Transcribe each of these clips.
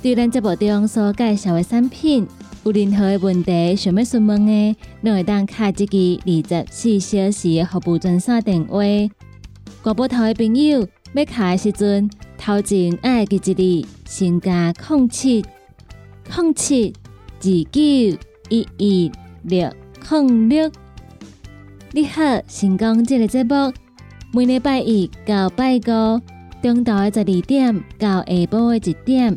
对咱节目中所介绍的产品，有任何的问题想要询问的，拢会当卡一支二十四小时的服务专线电话。广播台的朋友要卡的时阵，头前爱记一字，先加空七空七二九一一六空六。你好，成功这个节目，每礼拜一到拜五，中昼的十二点到下晡的一点。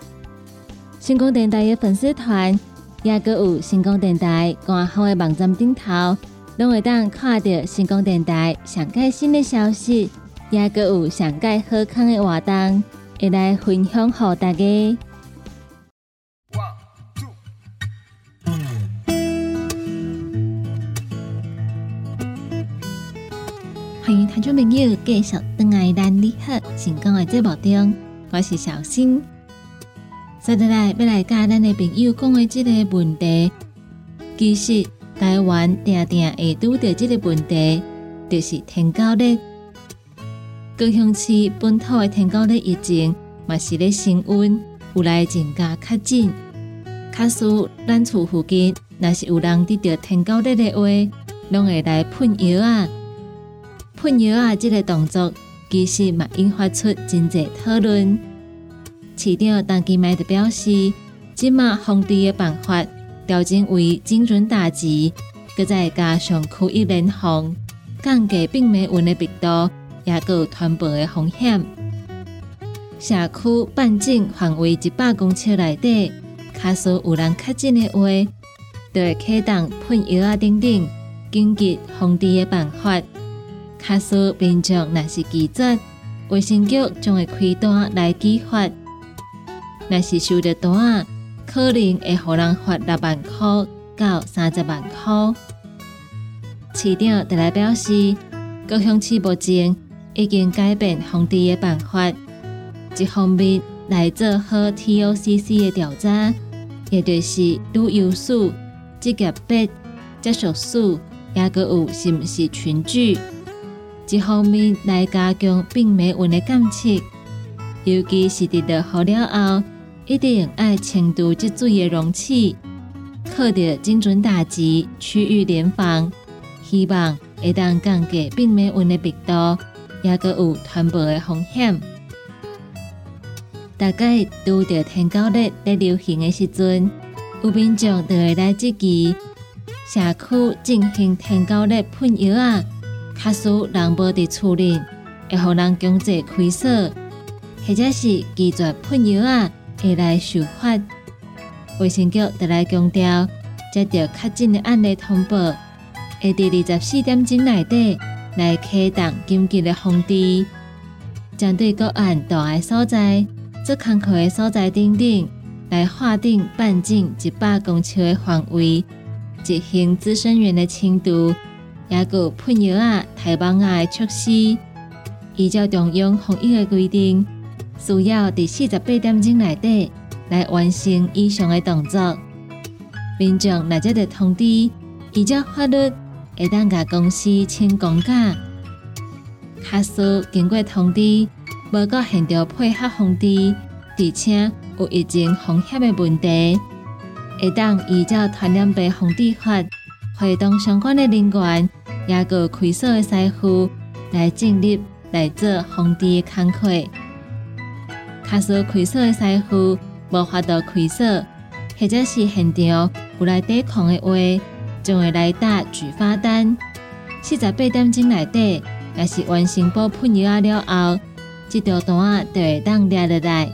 星光电台的粉丝团，也个有星光电台官方的网站顶头，拢会当看到星光电台上盖新的消息，也个有上盖好康的活动，会来分享给大家。欢迎听众朋友继续登来咱你好成功的节目中，我是小新。接下来要来教咱的朋友讲的这个问题，其实台湾定定会拄到这个问题，就是天狗日。高雄市本土的天狗日疫情嘛是咧升温，有来增加较紧。假使咱厝附近若是有人得到天狗日的话，拢会来喷药啊。喷药啊，这个动作其实嘛引发出真济讨论。市长当期卖的表示，即马防治的办法调整为精准打击，搁再加上区域联防，降低病媒蚊的病毒，也有传播的风险。社区半径范围一百公尺内底，假使有人确诊的话，就会启动喷药啊等等紧急防治的办法。假使民众若是拒绝，卫生局将会开单来举发。若是收得多啊，可能会互人罚六万块到三十万块。市长特来表示，高雄市目前已经改变防治的办法，一方面来做好 T O C C 的调查，也就是旅游数、职业别、接触数，也个有是毋是群聚；一方面来加强病媒蚊的监测，尤其是伫落雨了后。一定爱清除积水的容器，靠着精准打击、区域联防，希望会当降低病媒蚊的病毒，也个有传播的风险。大概拄着天高热在流行的时阵，有民众就会来积极社区进行天高热喷药啊，假使人无伫厝里，会互人经济亏损，或者是拒绝喷药啊。会来受罚，卫生局就来强调，接到较紧的案例通报，会伫二十四点钟内底来启动紧急的防治，针对个案大的所在、做工课的所在等等，来划定半径一百公尺的范围，执行资深员的清除，也有喷药啊、台网啊的措施，依照中央防疫的规定，需要伫四十八点钟内底。来完成以上的动作，民众若接到通知，依照法律会当甲公司请公假。卡司经过通知，无到现场配合通知，而且有疫情风险的问题，会当依照《传染病防治法》，会同相关的人员，也个开锁的师傅来进入来做防治的工作。卡司开锁的师傅。无法度开锁，或者是现场有来抵抗的话，就会来打举发单。四十八点钟内底，也是完成补喷药啊了后，这条单就会当抓落来。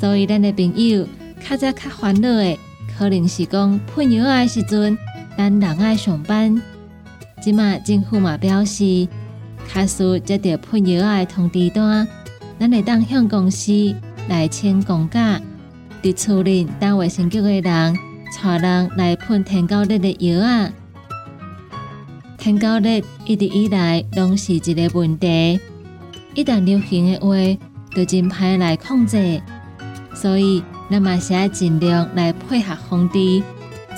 所以，咱的朋友较早较烦恼的，可能是讲喷药啊时阵，咱人爱上班。即马政府嘛表示，卡数接到喷药啊通知单，咱会当向公司。来请公假，伫厝里当卫生局的人，带人来喷天高热的药啊。天高热一直以来拢是一个问题，一旦流行的话，就真歹来控制。所以，咱嘛是要尽量来配合防治，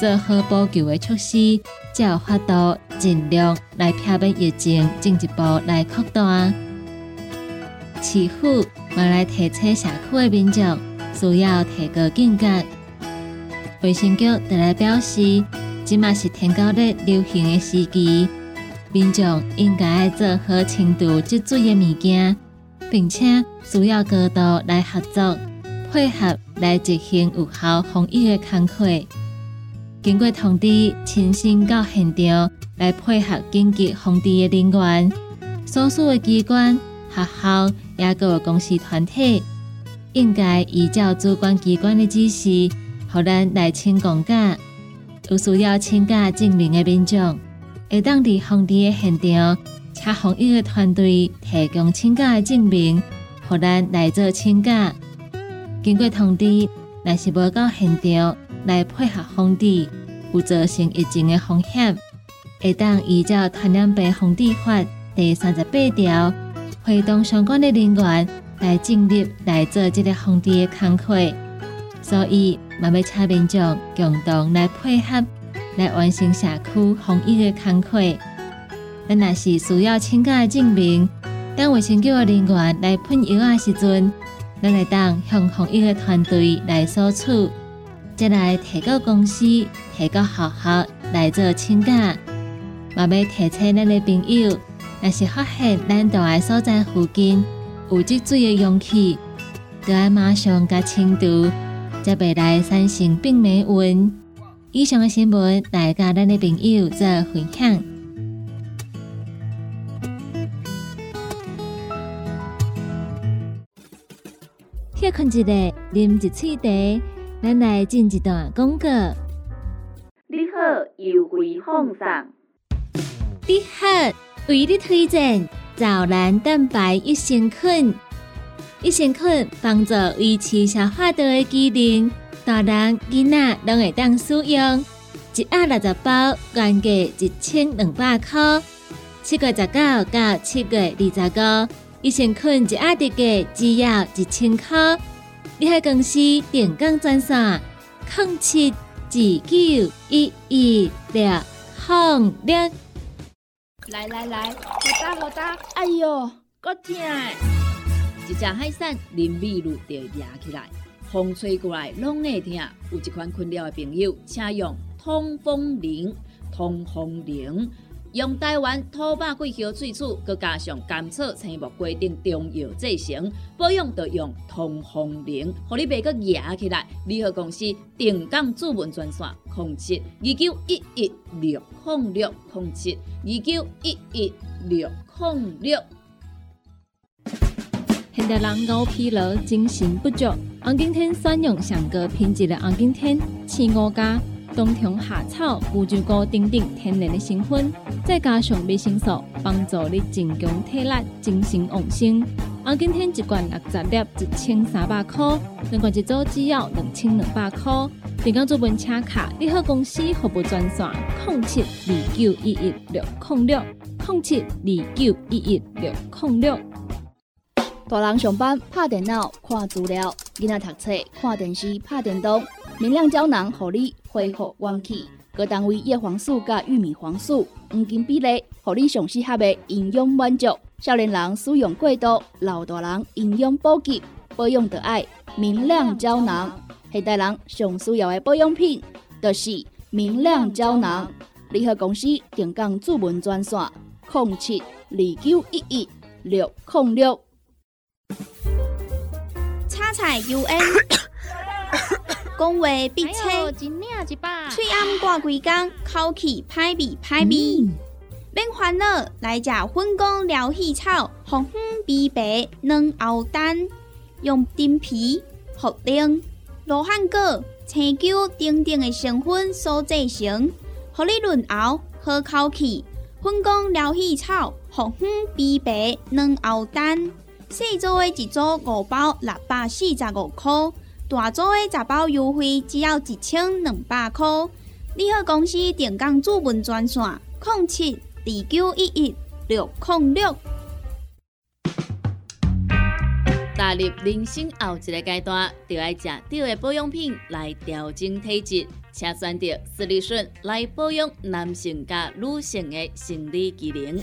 做好补救的措施，才有法度尽量来避免疫情进一步来扩大。市府嘛来提醒社区的民众，需要提高警觉。卫生局特来表示，即嘛是天高日流行的时期，民众应该做好清除积水的物件，并且需要高度来合作，配合来执行有效防疫的工作。经过通知，亲身到现场来配合紧急防治的人员，所属的机关。学校也个公司团体，应该依照主管机关的指示，互咱来请公假。有需要请假证明的民众，会当伫防治的现场，请防疫的团队提供请假的证明，互咱来做请假。经过通知，若是无到现场来配合防治，有造成疫情的风险，会当依照《传染病防治法》第三十八条。会动相关的人员来进入来做这个防治的工作，所以嘛要请民众共同来配合，来完成社区防疫的工作。咱若是需要请假的证明，当卫生局的人员来喷药的时阵，咱来当向防疫的团队来索取，再来提到公司、提到学校来做请假，嘛要提醒咱的朋友。若是发现咱住的所在附近有积水的容器，就要马上甲清除，才袂来产生病媒蚊。以上的新闻来甲咱的朋友做分享。歇困一下，啉一喙茶，咱来进一段广告。你好，优惠放送。你好。为你推荐早蓝蛋白益生菌，益生菌帮助维持消化道的机能，大人囡仔拢会当使用。一盒六十包，原价一千两百块。七月十九到七月二十五，益生菌一盒特价只要一千块。你喺公司电工专线：零七九一一六零六。来来来，好哒好哒！哎哟，够痛！一只海扇林密路就压起来，风吹过来拢会痛。有一款困扰的朋友，请用通风铃，通风铃用台湾土白桂花萃取，佮加上甘草、青木规定中药制成，保养要用通风铃，互你袂佮压起来。联合公司定岗主文专线：控制二九一一六控六控七二九一一六控六。现代人熬疲劳、精神不足，红景天选用上个品质的红景天，青五加冬虫夏草、乌鸡菇等等天然的成分，再加上维生素，帮助你增强体力、精神旺盛。红景天一罐六十粒，一千三百块；两罐一组只要两千两百块。电工做本车卡，你好公司服务专线：零七二九一一六零六零七二九一一六零六。大人上班拍电脑看资料，囡仔读册看电视拍电动，明亮胶囊互你恢复元气。各单位叶黄素加玉米黄素黄金比例，互你上适合的营养满足。少年人使用过度，老大人营养补给保养的爱明亮胶囊。现代人上需要的保养品，就是明亮胶囊。联合公司定岗主文专线：零七二九一一六零六。叉菜 U N，讲话必切，嘴暗挂几工，口气歹味歹味。免烦恼，来食粉工疗气草，红粉枇杷软藕丹，用丁皮、茯苓、罗汉果、青椒等等的成分所制成，合你润喉好口气。粉工疗气草，红粉枇杷软藕丹。四组的一组五包六百四十五块，大组的十包优惠只要一千两百块。你好，公司电工主文专线：零七二九一一六零六。踏入人生后一个阶段，就要食对的保养品来调整体质，请选择斯利顺来保养男性加女性的生理机能。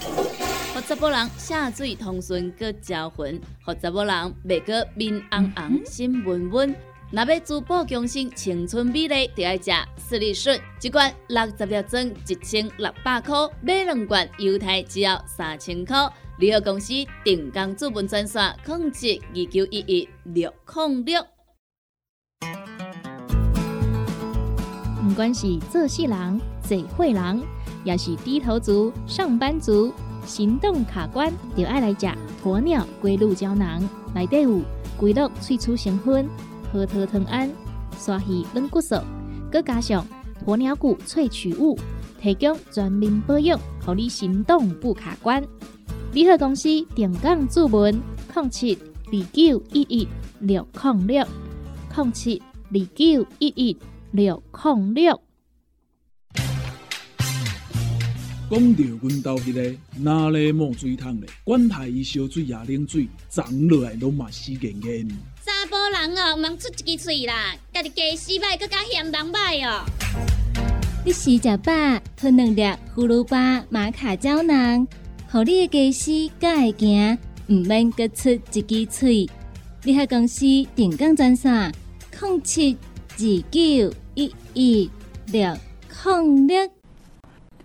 让查甫人下水通顺，搁招魂；让查甫人袂搁面红红、心温温。若要珠宝更新青春美丽，就要食斯利顺，一罐六十粒装，一千六百块；买两罐，犹太只要三千块。旅游公司定岗资本专线：控制二九一一六零六。不管是做事人、做会人，也是低头族、上班族。行动卡关，就爱来食鸵鸟龟鹿胶囊，内底有龟鹿萃取成分，核桃藤胺、刷鱼软骨素，佮加上鸵鸟骨萃取物，提供全面保养，让你行动不卡关。联合公司定岗注文：零七二九一一六零六零七二九一一六零六。讲到阮兜迄个哪里冒水桶咧，管他伊烧水也冷水，长落来拢嘛死严严。查甫人哦，毋通出一支嘴啦，家己家洗歹，更加嫌人歹哦。你洗食饱，吞两粒葫芦巴、玛卡胶囊，互你的家洗更会行，毋免各出一支嘴。你喺公司定岗专线：控七二九一一六控六。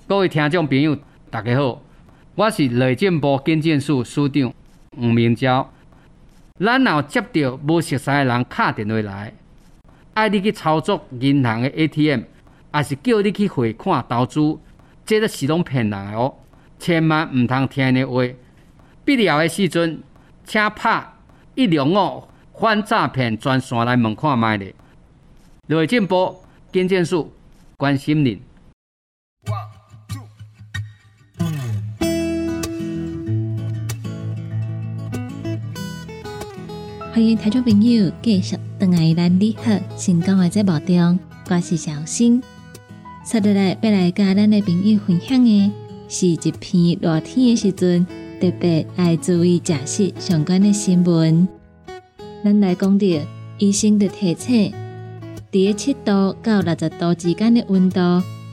各位听众朋友，大家好，我是内政部建建署署长吴明昭。咱若接到无熟悉的人敲电话来，爱你去操作银行的 ATM，还是叫你去汇款投资，这都是拢骗人的哦。千万毋通听的话。必要的时阵，请拍一零五反诈骗专线来问看卖咧。内政部建建署关心您。欢迎听众朋友继续登来咱你好成功的节目中，我是小新。接下来要来跟咱的朋友分享的是一篇热天的时阵特别爱注意饮食相关的新闻。咱来讲到医生的提醒，伫七度到六十度之间的温度，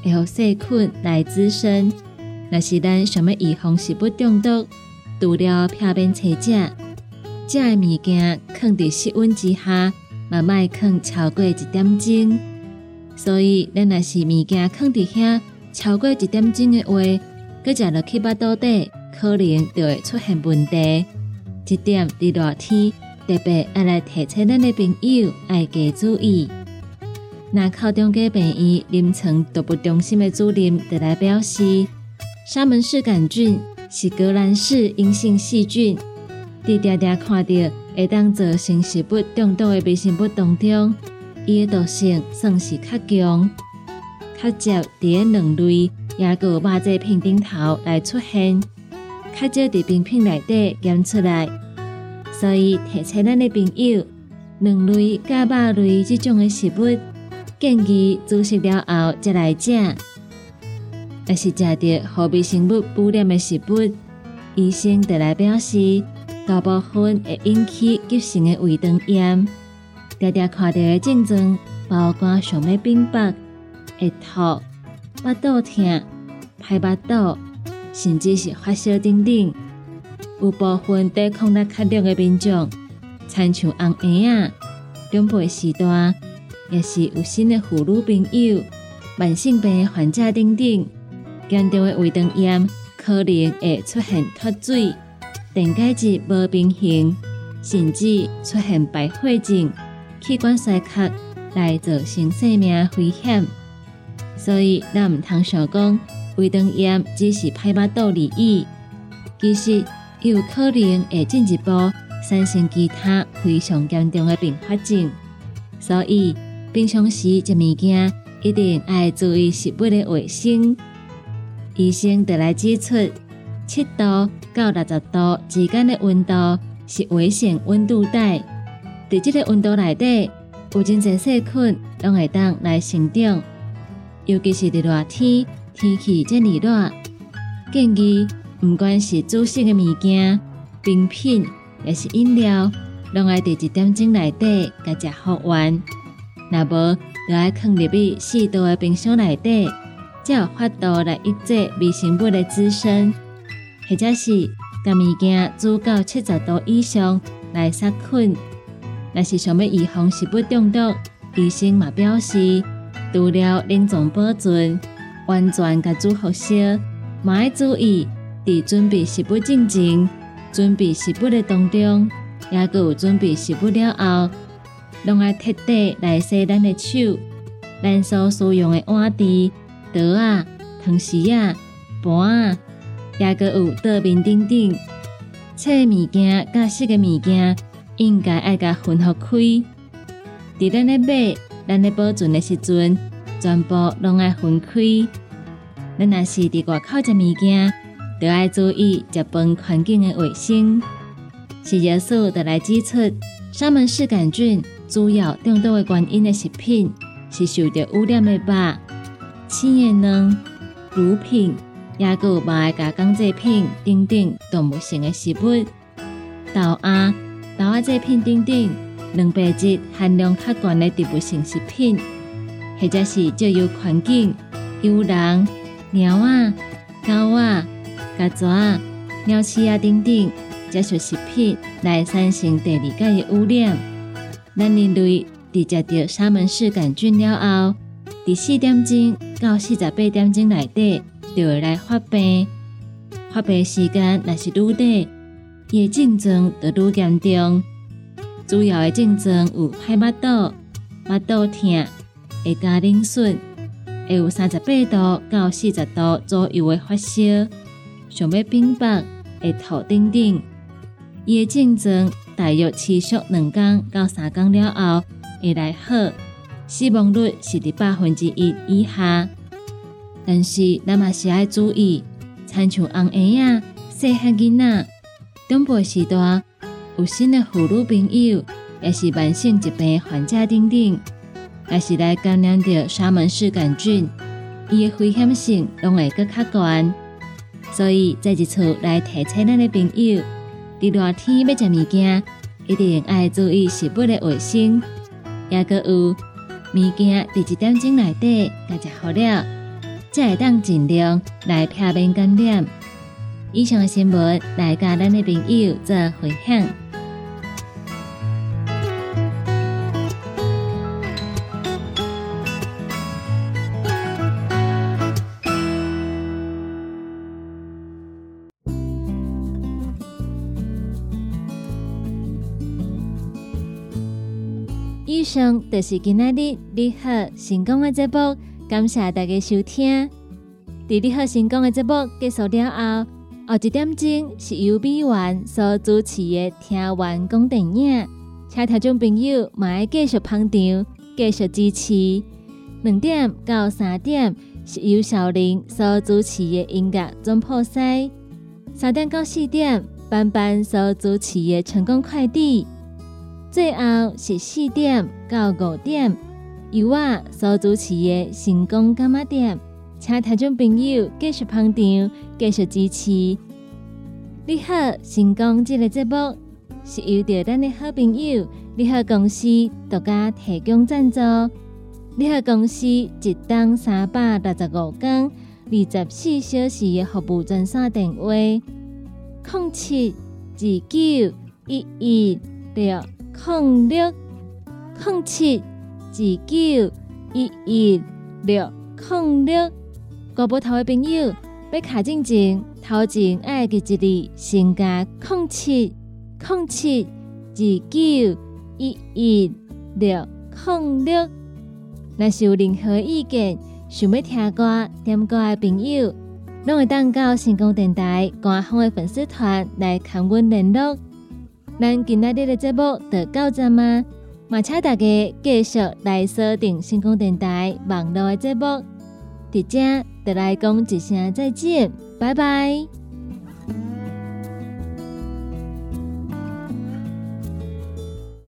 会让细菌来滋生。若是咱想要预防食物中毒，除了片面切食。食的物件放伫室温之下，慢慢放超过一点钟。所以，咱若是物件放伫遐超过一点钟的话，佮食落去巴肚底，可能就会出现问题。这点伫热天特别爱来提醒咱的朋友爱加注意。那考中嘅病医临床都不中心的主任就来表示，沙门氏杆菌是革兰氏阴性细菌。伫常常看到会当造成食物中毒的微生物当中，伊的毒性算是较强，较少伫两类也个肉制品顶头来出现，较少伫冰品内底检出来。所以提醒咱的朋友，两类甲肉类这种的食物，建议煮熟了后再来食。若是食到互微生物污染的食物，医生得来表示。大部分会引起急性的胃肠炎，常常看到的症状包括上面冰白、会吐、腹肚痛、排腹肚，甚至是发烧等等。有部分抵抗力较弱的民众，亲像红婴啊、长辈时代，也是有新的妇女朋友、慢性病患者等等，严重的胃肠炎可能会出现脱水。电解质无平衡，甚至出现败血症、器官衰竭，来造成生命危险。所以，咱唔通想讲胃肠炎只是拍巴肚而已，其实有可能会进一步产生其他非常严重的并发症。所以，平常时食物件一定要注意食物的卫生。医生得来指出。七度到六十度之间的温度是危险温度带，在这个温度内底，有真侪细菌拢会当来生长，尤其是在热天，天气这么热，建议不管是煮食的物件、冰品，也是饮料，拢爱在一点钟内底甲食好完，那无就爱放入去适度的冰箱内底，才有法度来抑制微生物的滋生。或者是甲物件煮到七十度以上来杀菌。若是想要预防食物中毒，医生嘛表示，除了冷藏保存，完全甲煮好烧，嘛要注意伫准备食物进前、准备食物的当中，也佮有准备食物了后，拢爱彻底来洗咱的手。咱所使用的碗碟、刀啊、汤匙啊、盘啊。也个有桌面等等，切物件、加湿的物件，应该爱甲分合开。伫咱咧买、咱咧保存的时阵，全部拢爱分开。咱若是伫外口食物件，就爱注意食饭环境的卫生。食药署就来指出，沙门氏杆菌主要中毒的原因的食品，是受到污染的肉、青叶卵、乳品。也有卖加工制品等等动物性的食物，豆芽、豆芽制品等等蛋白质含量较高的植物性食品，或者是借由环境、有人、猫啊、狗啊、甲蛇、鸟鼠啊等等这些食品来产生第二界的污染。咱人类伫食到沙门氏杆菌了后，伫四点钟到四十八点钟内底。就会来发病，发病时间若是愈短，伊的症状就愈严重。主要的症状有排腹肚、腹肚疼、会加冷损，会有三十八度到四十度左右的发烧，想要冰白、会吐等等。伊的症状大约持续两天到三天了后会来好，死亡率是伫百分之一以下。但是，咱嘛是爱注意，参像红婴仔、细汉囡仔、长辈时代有新的妇女朋友，也是慢性疾病患者等等，也是来感染着沙门氏杆菌，伊的危险性拢会更较悬。所以，在一处来提醒咱的朋友，伫热天要食物件，一定爱注意食物的卫生，也个有物件伫一点钟内底甲食好了。才会当尽量来避免感染。以上的新闻来甲咱的朋友做分享。以上就是今仔日你好成功的节目。感谢大家收听。在你好成功的节目结束了后，后一点钟是由美元所主持的听完讲电影，请听众朋友嘛爱继续捧场，继续支持。两点到三点是由小林所主持的音乐总破塞。三点到四点，班班所主持的成功快递。最后是四点到五点，由我所主持的成功干妈店。请听众朋友继续捧场，继续支持。你好，成功这个节目是由着咱的好朋友你好公司独家提供赞助。你好公司一档三百六十五天、二十四小时的服务专线电话：零七二九一一六零六零七二九一一六零六。国宝头的朋友，要卡进前，头前爱记一字，先加零七零七二九一一六零六。若是有任何意见，想要听歌、点歌的朋友，拢会当到成功电台官方的粉丝团来跟阮联络。咱今仔日的节目就到这吗？嘛，请大家继续来锁定星空电台网络的节目。大家再来讲一声再见，拜拜。